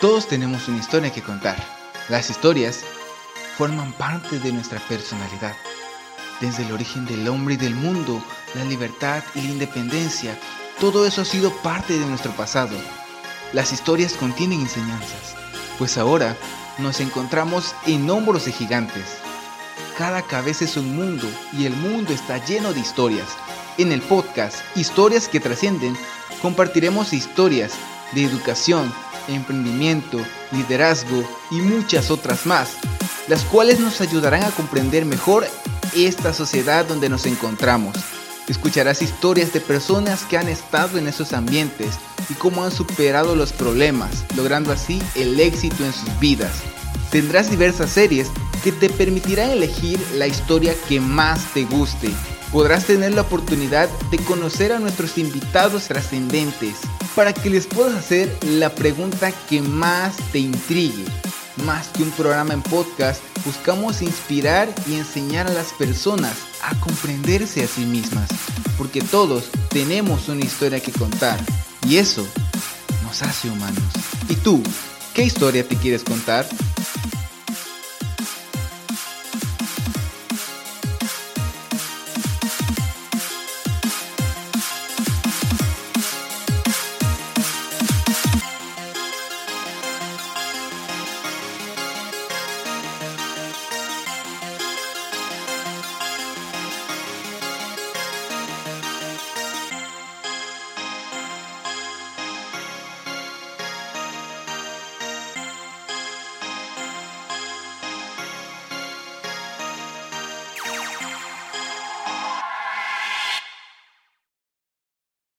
Todos tenemos una historia que contar. Las historias forman parte de nuestra personalidad. Desde el origen del hombre y del mundo, la libertad y la independencia, todo eso ha sido parte de nuestro pasado. Las historias contienen enseñanzas, pues ahora nos encontramos en hombros de gigantes. Cada cabeza es un mundo y el mundo está lleno de historias. En el podcast Historias que trascienden, compartiremos historias de educación, emprendimiento, liderazgo y muchas otras más, las cuales nos ayudarán a comprender mejor esta sociedad donde nos encontramos. Escucharás historias de personas que han estado en esos ambientes y cómo han superado los problemas, logrando así el éxito en sus vidas. Tendrás diversas series que te permitirán elegir la historia que más te guste. Podrás tener la oportunidad de conocer a nuestros invitados trascendentes para que les puedas hacer la pregunta que más te intrigue. Más que un programa en podcast, buscamos inspirar y enseñar a las personas a comprenderse a sí mismas, porque todos tenemos una historia que contar y eso nos hace humanos. ¿Y tú, qué historia te quieres contar?